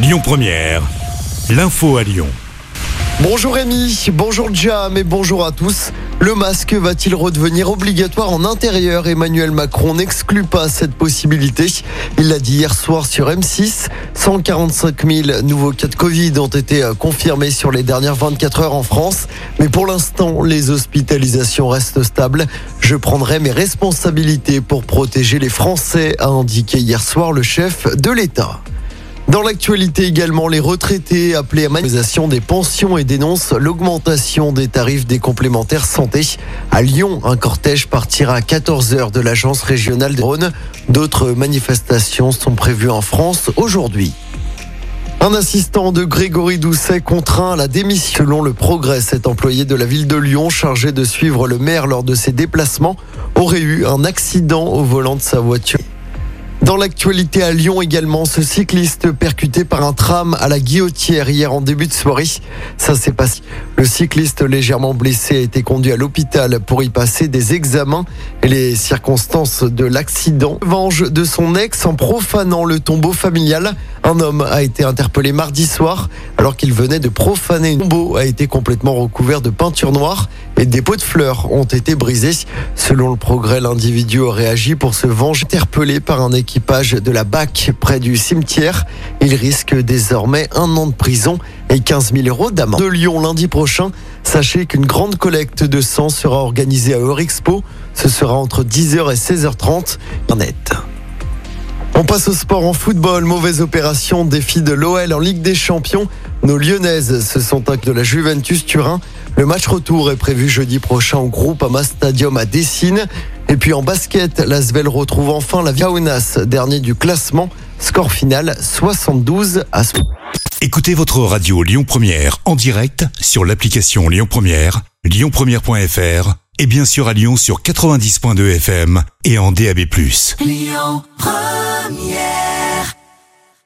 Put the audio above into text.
Lyon Première, l'info à Lyon. Bonjour Rémi, bonjour Jam et bonjour à tous. Le masque va-t-il redevenir obligatoire en intérieur? Emmanuel Macron n'exclut pas cette possibilité. Il l'a dit hier soir sur M6. 145 000 nouveaux cas de Covid ont été euh, confirmés sur les dernières 24 heures en France. Mais pour l'instant, les hospitalisations restent stables. Je prendrai mes responsabilités pour protéger les Français, a indiqué hier soir le chef de l'État. Dans l'actualité également, les retraités appelés à manifestation des pensions et dénoncent l'augmentation des tarifs des complémentaires santé. À Lyon, un cortège partira à 14h de l'agence régionale de Rhône. D'autres manifestations sont prévues en France aujourd'hui. Un assistant de Grégory Doucet contraint à la démission. Selon le progrès, cet employé de la ville de Lyon, chargé de suivre le maire lors de ses déplacements, aurait eu un accident au volant de sa voiture. Dans l'actualité à Lyon également, ce cycliste percuté par un tram à la guillotière hier en début de soirée. Ça s'est passé. Le cycliste légèrement blessé a été conduit à l'hôpital pour y passer des examens et les circonstances de l'accident. Venge de son ex en profanant le tombeau familial. Un homme a été interpellé mardi soir alors qu'il venait de profaner un tombeau a été complètement recouvert de peinture noire et des pots de fleurs ont été brisés. Selon le progrès, l'individu aurait agi pour se venger interpellé par un équipage de la BAC près du cimetière. Il risque désormais un an de prison et 15 000 euros d'amende. De Lyon lundi prochain, sachez qu'une grande collecte de sang sera organisée à Eurexpo. Ce sera entre 10h et 16h30 net. On passe au sport en football. Mauvaise opération, défi de l'OL en Ligue des Champions. Nos Lyonnaises se sont actes de la Juventus Turin. Le match retour est prévu jeudi prochain au groupe Ama Stadium à Dessine. Et puis en basket, l'Asvel retrouve enfin la Viaunas, dernier du classement. Score final 72 à Écoutez votre radio Lyon Première en direct sur l'application Lyon Première, lyonpremière.fr et bien sûr à Lyon sur 90.2 FM et en DAB+. Lyon Première